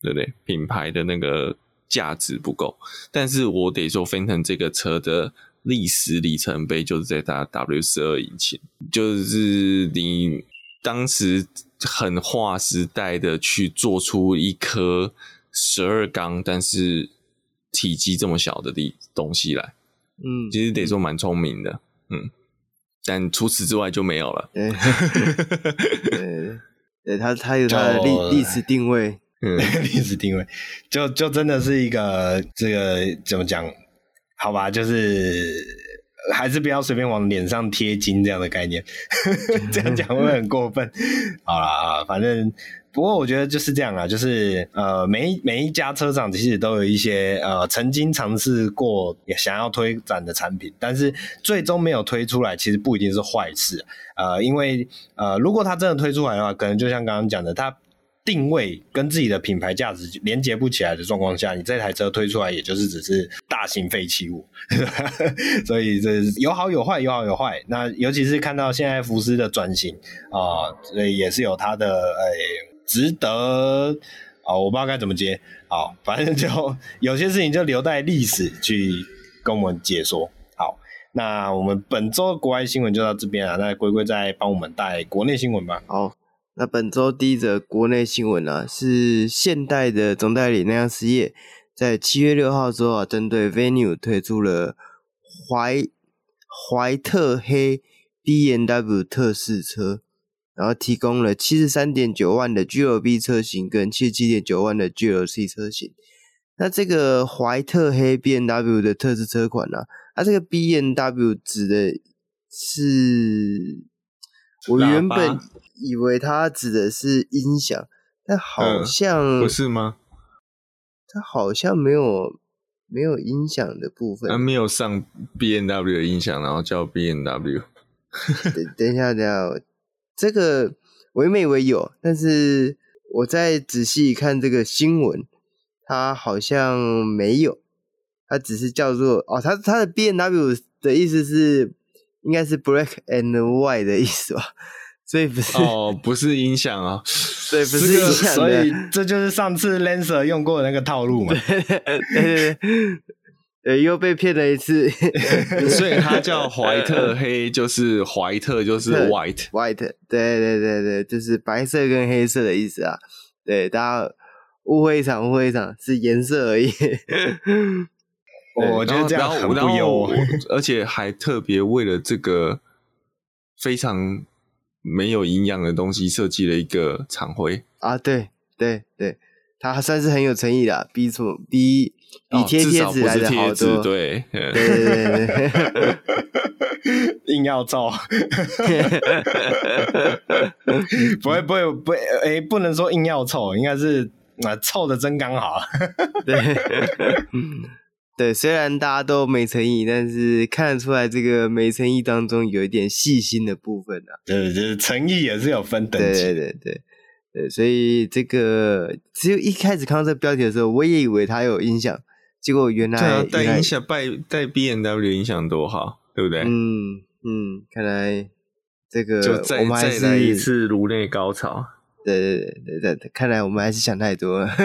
对不对？品牌的那个。价值不够，但是我得说，Phantom 这个车的历史里程碑就是在它 W 十二引擎，就是你当时很划时代的去做出一颗十二缸，但是体积这么小的地东西来，嗯，其实得说蛮聪明的，嗯，但除此之外就没有了。对，对，它它有它的历历史定位。嗯，历史定位就就真的是一个这个怎么讲？好吧，就是还是不要随便往脸上贴金这样的概念，这样讲会不会很过分？好啦啊，反正不过我觉得就是这样啊，就是呃，每每一家车厂其实都有一些呃曾经尝试过也想要推展的产品，但是最终没有推出来，其实不一定是坏事。呃，因为呃，如果他真的推出来的话，可能就像刚刚讲的，他。定位跟自己的品牌价值连接不起来的状况下，你这台车推出来，也就是只是大型废弃物。所以这有好有坏，有好有坏。那尤其是看到现在福斯的转型啊，所以也是有它的诶、值得啊，我不知道该怎么接。好，反正就有些事情就留待历史去跟我们解说。好，那我们本周国外新闻就到这边了，那龟龟再帮我们带国内新闻吧。好。那本周第一则国内新闻啊，是现代的总代理内饰业在七月六号之后啊，针对 Venue 推出了怀怀特黑 B N W 特试车，然后提供了七十三点九万的 GLB 车型跟七十七点九万的 GLC 车型。那这个怀特黑 B N W 的特试车款呢、啊，它这个 B N W 指的是我原本。以为它指的是音响，但好像、嗯、不是吗？它好像没有没有音响的部分，它没有上 B N W 的音响，然后叫 B N W。等等一下，等一下，这个我原本以为有，但是我再仔细看这个新闻，它好像没有，它只是叫做哦，它它的 B N W 的意思是应该是 Black and White 的意思吧？所以不是哦，不是音响啊，对，不是音响，所以这就是上次 Lancer 用过的那个套路嘛。对对对，对，又被骗了一次。所以他叫怀特黑，就是怀特就是 white，white，对对对对，就是白色跟黑色的意思啊。对，大家误会一场，误会一场，是颜色而已。我觉得这样很不优，而且还特别为了这个非常。没有营养的东西设计了一个厂徽。啊，对对对，它还算是很有诚意的，比什么比比贴贴纸来的好多，对对对对对，硬要造，不会不会不会，哎，不能说硬要凑，应该是啊凑的真刚好，对。对，虽然大家都没诚意，但是看得出来这个没诚意当中有一点细心的部分啊。对，就是诚意也是有分等级。对对对对，所以这个只有一开始看到这个标题的时候，我也以为他有音响，结果原来带音响带带 BMW 音响多好，对不对？嗯嗯，看来这个就再我们还是再来一次颅内高潮。对对对对对，看来我们还是想太多了。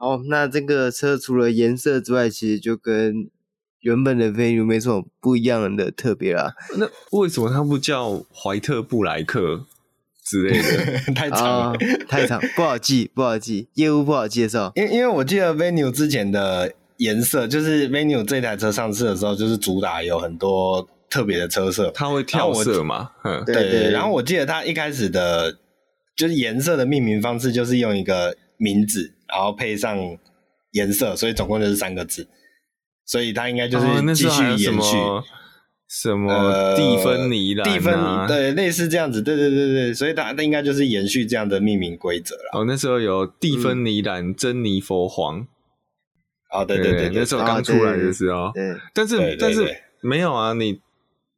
好，那这个车除了颜色之外，其实就跟原本的 Venue 没什么不一样的特别啦。那为什么它不叫怀特布莱克之类的？太长了，啊，太长，不好记，不好记，业务不好介绍。因因为我记得 Venue 之前的颜色，就是 Venue 这台车上市的时候，就是主打有很多特别的车色，它会跳色嘛？嗯，对对，对。然后我记得它一开始的，就是颜色的命名方式，就是用一个名字。然后配上颜色，所以总共就是三个字。所以它应该就是继续延续。哦什么蒂芬尼蓝？蒂芬对，类似这样子，对对对对，所以它它应该就是延续这样的命名规则了。哦，那时候有蒂芬尼蓝、嗯、珍妮佛黄。哦，对对对，那时候刚出来的时候。哦、对，但是但是没有啊，你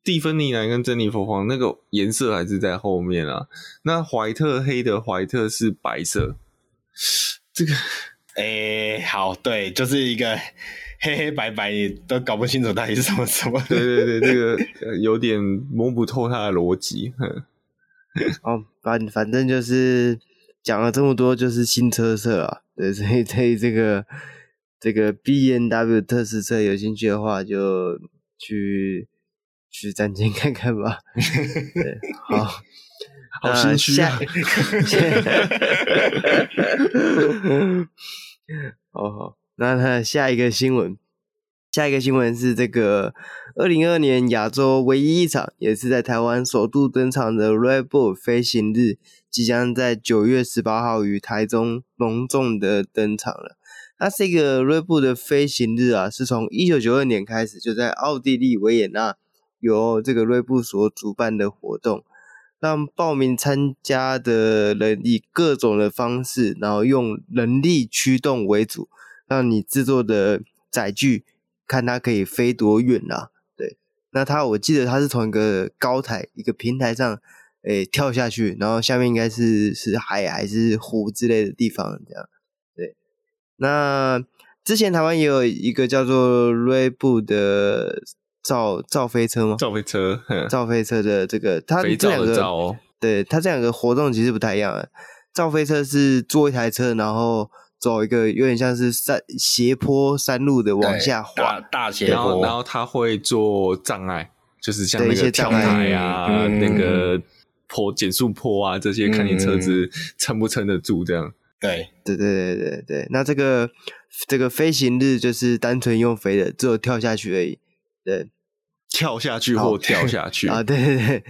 蒂芬尼蓝跟珍妮佛黄那个颜色还是在后面啊。那怀特黑的怀特是白色，这个，哎，好，对，就是一个。黑黑白白，你都搞不清楚到底是什么什么。对对对，这个有点摸不透它的逻辑。哦，反反正就是讲了这么多，就是新车色啊。对，所以对这个这个 B N W 特试车有兴趣的话，就去去站前看看吧。对，好，好心虚啊。好 好。那那下一个新闻，下一个新闻是这个二零二二年亚洲唯一一场，也是在台湾首度登场的 Red Bull 飞行日，即将在九月十八号于台中隆重的登场了。那这个 Red Bull 的飞行日啊，是从一九九二年开始就在奥地利维也纳由这个 Red Bull 所主办的活动，让报名参加的人以各种的方式，然后用人力驱动为主。让你制作的载具看它可以飞多远啊？对，那它我记得它是从一个高台一个平台上诶、跳下去，然后下面应该是是海还是湖之类的地方这样。对，那之前台湾也有一个叫做 r e Bull 的造造飞车吗？造飞车，造飞车的这个它这两个造、哦、对它这两个活动其实不太一样。造飞车是坐一台车，然后。走一个有点像是山斜坡山路的往下滑，大，大斜坡，然后他会做障碍，就是像那个跳台啊，嗯、那个坡减速坡啊这些，看你车子撑不撑得住这样。对，对对对对对。那这个这个飞行日就是单纯用飞的，只有跳下去而已。对，跳下去或跳下去 啊，对对对。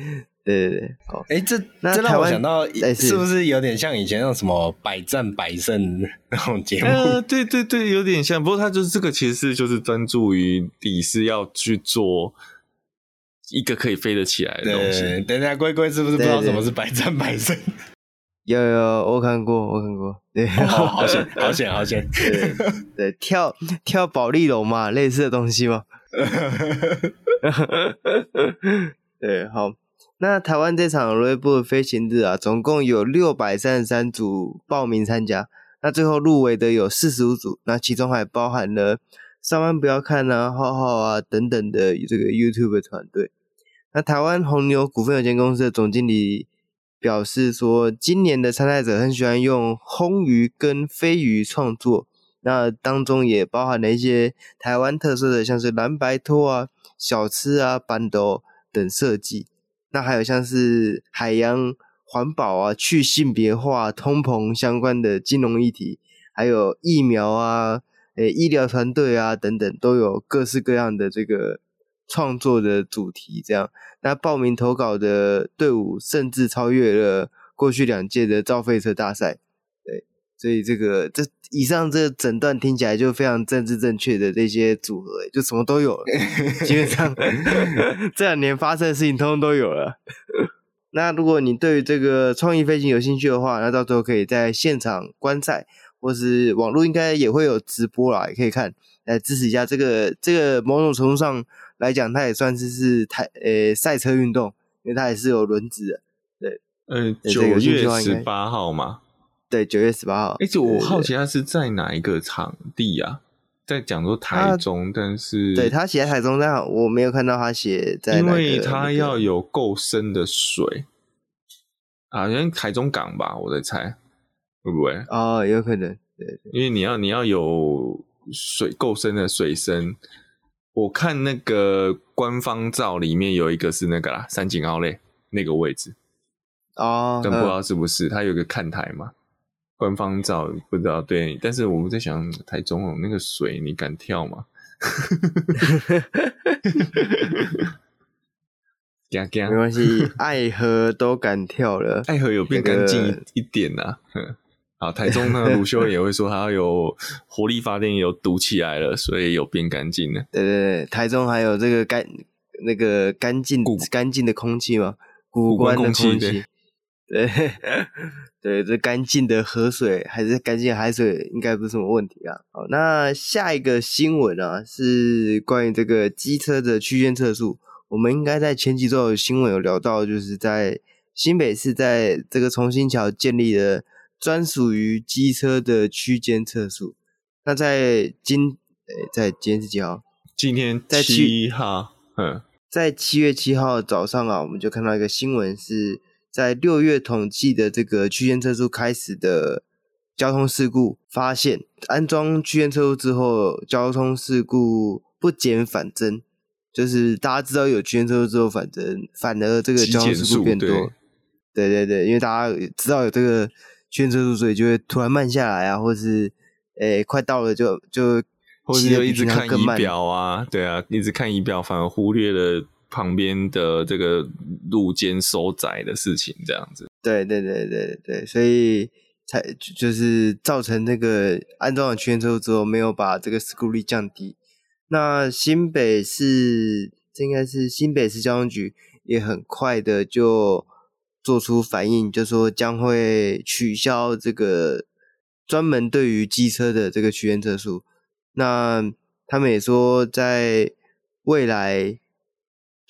对对对，好，哎，这那这让我想到，是不是有点像以前那种什么百战百胜那种节目？呃，对对对，有点像。不过他就是这个，其实是就是专注于你是要去做一个可以飞得起来的东西。等下，龟龟是不是不知道什么是百战百胜？有有，我看过，我看过。对，好好险，好险，好险。对对，跳跳保丽龙嘛，类似的东西嘛。对，好。那台湾这场 Red Bull 飞行日啊，总共有六百三十三组报名参加，那最后入围的有四十五组，那其中还包含了上班不要看啊、浩浩啊等等的这个 YouTube 团队。那台湾红牛股份有限公司的总经理表示说，今年的参赛者很喜欢用魟鱼跟飞鱼创作，那当中也包含了一些台湾特色的，像是蓝白拖啊、小吃啊、板斗等设计。那还有像是海洋环保啊、去性别化、通膨相关的金融议题，还有疫苗啊、诶医疗团队啊等等，都有各式各样的这个创作的主题。这样，那报名投稿的队伍甚至超越了过去两届的造飞车大赛。对，所以这个这以上这整段听起来就非常政治正确的这些组合，就什么都有了，基本上 这两年发生的事情通通都有了。那如果你对于这个创意飞行有兴趣的话，那到时候可以在现场观赛，或是网络应该也会有直播啦，也可以看来支持一下这个这个某种程度上来讲，它也算是是台呃赛车运动，因为它也是有轮子的。对，呃，九月十八号嘛。对，九月十八号。而且我好奇他是在哪一个场地啊？在讲说台中，但是对他写在台中，但我没有看到他写在，因为他要有够深的水啊，因为台中港吧，我在猜会不会？哦，有可能。对，对，因为你要你要有水够深的水深。我看那个官方照里面有一个是那个啦，三井奥莱那个位置哦，但不知道是不是，他有个看台嘛。官方照不知道对，但是我们在想台中哦，那个水你敢跳吗？没关系，爱河都敢跳了，爱河有变干净一点呐、啊。啊，台中呢，卢修也会说他有火力发电有堵起来了，所以有变干净了。对对对，台中还有这个干那个干净干净的空气嘛，古关的空气。对 对，这干净的河水还是干净的海水，应该不是什么问题啊。好，那下一个新闻啊，是关于这个机车的区间测速。我们应该在前几周有新闻有聊到，就是在新北市在这个重新桥建立了。专属于机车的区间测速。那在今诶，在今天是几号？今天在七号。嗯，在七月七号早上啊，我们就看到一个新闻，是在六月统计的这个区间测速开始的交通事故，发现安装区间测速之后，交通事故不减反增，就是大家知道有区间测速之后，反正反而这个交通事故变多。对对对，因为大家知道有这个。区间测速，所以就会突然慢下来啊，或是诶、欸、快到了就就，或者就一直看仪表啊，对啊，一直看仪表，反而忽略了旁边的这个路肩收窄的事情，这样子。对对对对对，所以才就是造成那个安装了区间测速之后，没有把这个事故率降低。那新北市这应该是新北市交通局也很快的就。做出反应，就说将会取消这个专门对于机车的这个区间测速。那他们也说，在未来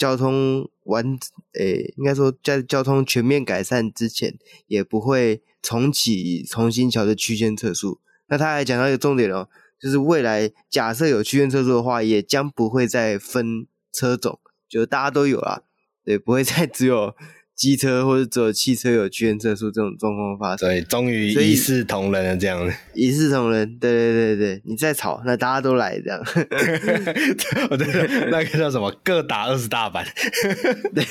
交通完，诶、应该说在交通全面改善之前，也不会重启重新桥的区间测速。那他还讲到一个重点哦，就是未来假设有区间测速的话，也将不会再分车种，就大家都有啦，对，不会再只有。机车或者只有汽车有区间测速这种状况发生，对，终于一视同仁了，这样一视同仁，对对对对，你再吵，那大家都来这样。我觉得那个叫什么？各打二十大板。对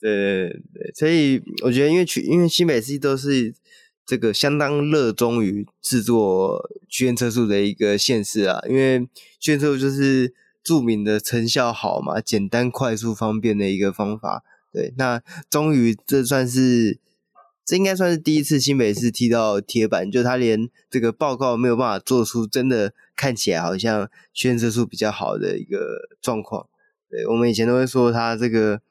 对对，所以我觉得，因为去，因为新北市都是这个相当热衷于制作区间测速的一个县市啊，因为区间测速就是。著名的成效好嘛，简单、快速、方便的一个方法。对，那终于这算是，这应该算是第一次新北市踢到铁板，就他连这个报告没有办法做出真的看起来好像区间测速比较好的一个状况。对，我们以前都会说他这个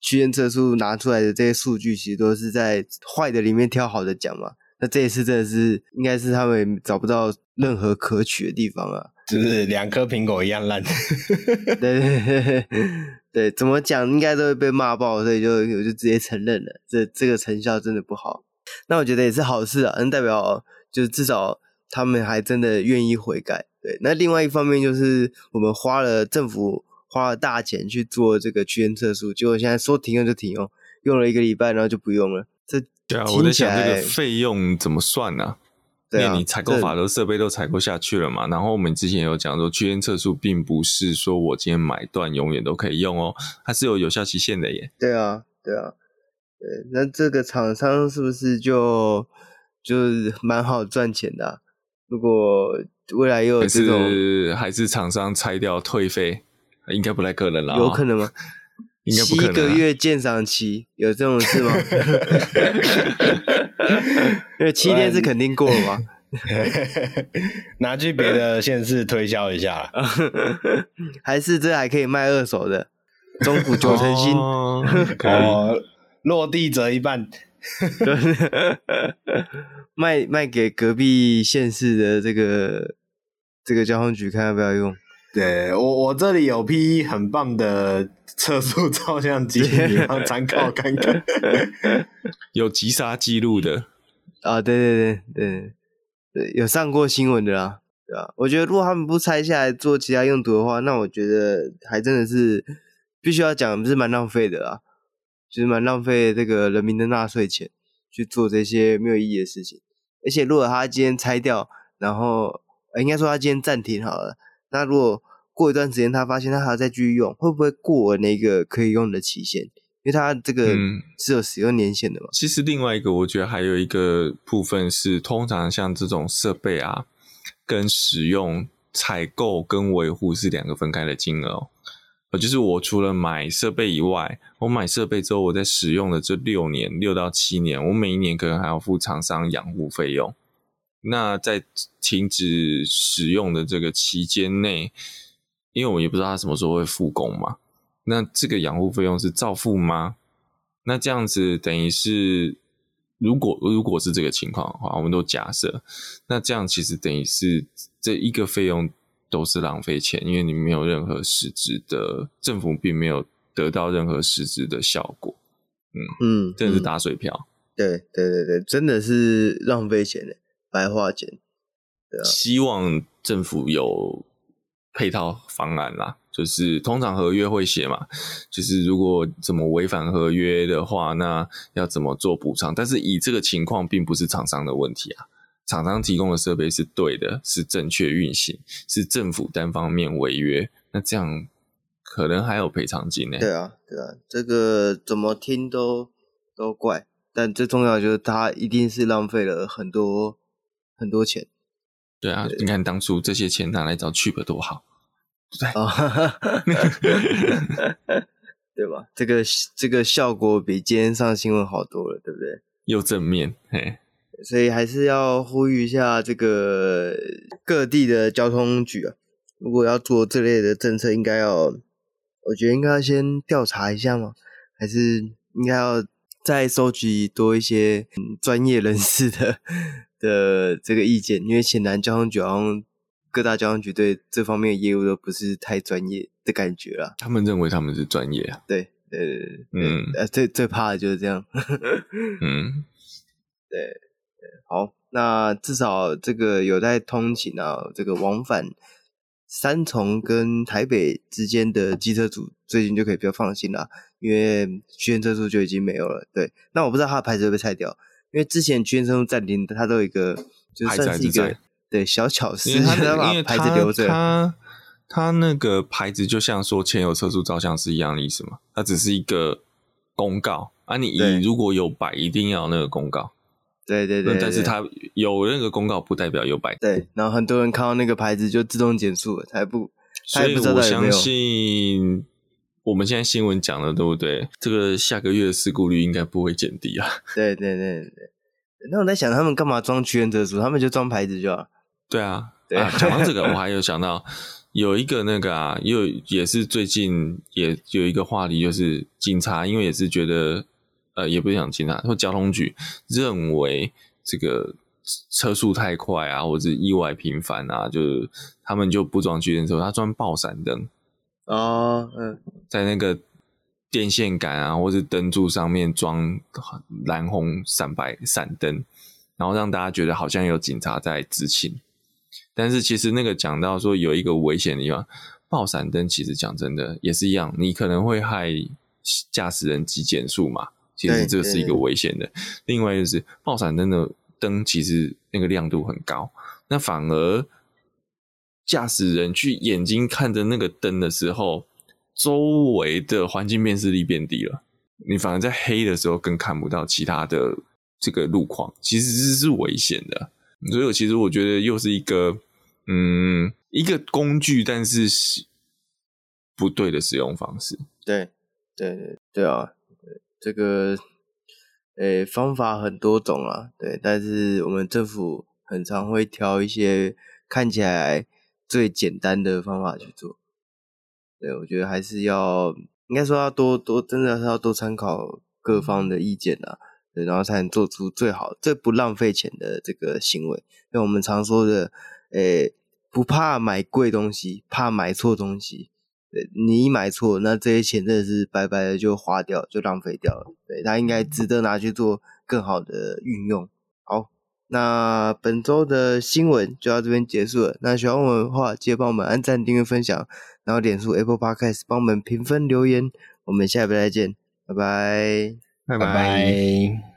区间测速拿出来的这些数据，其实都是在坏的里面挑好的讲嘛。那这一次真的是，应该是他们找不到任何可取的地方啊。就是两颗苹果一样烂，对对对对，怎么讲应该都会被骂爆，所以就我就直接承认了，这这个成效真的不好。那我觉得也是好事啊，能代表就是至少他们还真的愿意悔改。对，那另外一方面就是我们花了政府花了大钱去做这个区间测速，结果现在说停用就停用，用了一个礼拜然后就不用了。这对啊，我在想这个费用怎么算呢、啊？因为你采购法的设备都采购下去了嘛，然后我们之前有讲说，区间测速并不是说我今天买断永远都可以用哦，它是有有效期限的耶。对啊，对啊，对，那这个厂商是不是就就是蛮好赚钱的啊？如果未来又有这种，是还是厂商拆掉退费，应该不太可能了。有可能吗？应该不可能啊。七个月鉴赏期有这种事吗？因为七天是肯定过了吗？拿去别的县市推销一下，还是这还可以卖二手的？中古九成新哦，哦，落地折一半，卖卖给隔壁县市的这个这个交通局看要不要用？对我我这里有批很棒的测速照相机，你要参考看看。有急刹记录的啊，对对对对对，有上过新闻的啦，对吧？我觉得如果他们不拆下来做其他用途的话，那我觉得还真的是必须要讲，是蛮浪费的啦，就是蛮浪费这个人民的纳税钱去做这些没有意义的事情。而且如果他今天拆掉，然后应该说他今天暂停好了。那如果过一段时间，他发现他还要再继续用，会不会过那个可以用的期限？因为他这个是有使用年限的嘛。其实另外一个，我觉得还有一个部分是，通常像这种设备啊，跟使用、采购跟维护是两个分开的金额哦。呃，就是我除了买设备以外，我买设备之后，我在使用的这六年，六到七年，我每一年可能还要付厂商养护费用。那在停止使用的这个期间内，因为我也不知道他什么时候会复工嘛，那这个养护费用是照付吗？那这样子等于是，如果如果是这个情况的话，我们都假设，那这样其实等于是这一个费用都是浪费钱，因为你没有任何实质的，政府并没有得到任何实质的效果。嗯嗯，真的是打水漂。对对对对，真的是浪费钱的。白化简，对啊，希望政府有配套方案啦。就是通常合约会写嘛，就是如果怎么违反合约的话，那要怎么做补偿？但是以这个情况，并不是厂商的问题啊。厂商提供的设备是对的，是正确运行，是政府单方面违约，那这样可能还有赔偿金呢。对啊，对啊，这个怎么听都都怪。但最重要就是，他一定是浪费了很多。很多钱，对啊，对，你看当初这些钱拿来找 Cheap 多好，对，对吧？这个这个效果比今天上新闻好多了，对不对？又正面，嘿，所以还是要呼吁一下这个各地的交通局啊，如果要做这类的政策，应该要，我觉得应该要先调查一下嘛，还是应该要再收集多一些嗯专业人士的。的这个意见，因为前南交通局好像各大交通局对这方面的业务都不是太专业的感觉啦。他们认为他们是专业啊。对，对，对，对，嗯，呃，最最怕的就是这样。嗯，对，对，好，那至少这个有在通勤啊，这个往返三重跟台北之间的机车组最近就可以比较放心啦，因为区间车速就已经没有了。对，那我不知道他的牌子会不会拆掉。因为之前区间车暂停，它都有一个，就算是一个对小巧思，他它把牌子留着。它它那个牌子就像说前有车速照相是一样的意思嘛？它只是一个公告啊，你如果有摆，一定要有那个公告。对对对，对，但是它有那个公告不代表有摆。对，然后很多人看到那个牌子就自动减速了，才不，所以我相信。我们现在新闻讲的对不对？这个下个月的事故率应该不会减低啊。对对对对，那我在想，他们干嘛装区间车速？他们就装牌子就好。对啊，对啊。讲到这个，我还有想到有一个那个啊，又也是最近也有一个话题，就是警察，因为也是觉得呃，也不是讲警察，或交通局认为这个车速太快啊，或者是意外频繁啊，就是他们就不装区间测速，他装爆闪灯。啊，嗯，在那个电线杆啊，或者灯柱上面装蓝红闪白闪灯，然后让大家觉得好像有警察在执勤。但是其实那个讲到说有一个危险的地方，爆闪灯其实讲真的也是一样，你可能会害驾驶人急减速嘛。其实这是一个危险的。另外就是爆闪灯的灯其实那个亮度很高，那反而。驾驶人去眼睛看着那个灯的时候，周围的环境辨识力变低了，你反而在黑的时候更看不到其他的这个路况，其实是是危险的。所以，其实我觉得又是一个，嗯，一个工具，但是是不对的使用方式。对，对，对对啊，这个，诶，方法很多种啊，对，但是我们政府很常会挑一些看起来。最简单的方法去做，对，我觉得还是要，应该说要多多，真的是要多参考各方的意见啊，对，然后才能做出最好、最不浪费钱的这个行为。因为我们常说的，诶，不怕买贵东西，怕买错东西。对，你一买错，那这些钱真的是白白的就花掉，就浪费掉了。对，它应该值得拿去做更好的运用。好。那本周的新闻就到这边结束了。那喜欢我们的话，记得帮我们按赞、订阅、分享，然后点出 Apple Podcast 帮我们评分留言。我们下一拜再见，拜拜，拜拜。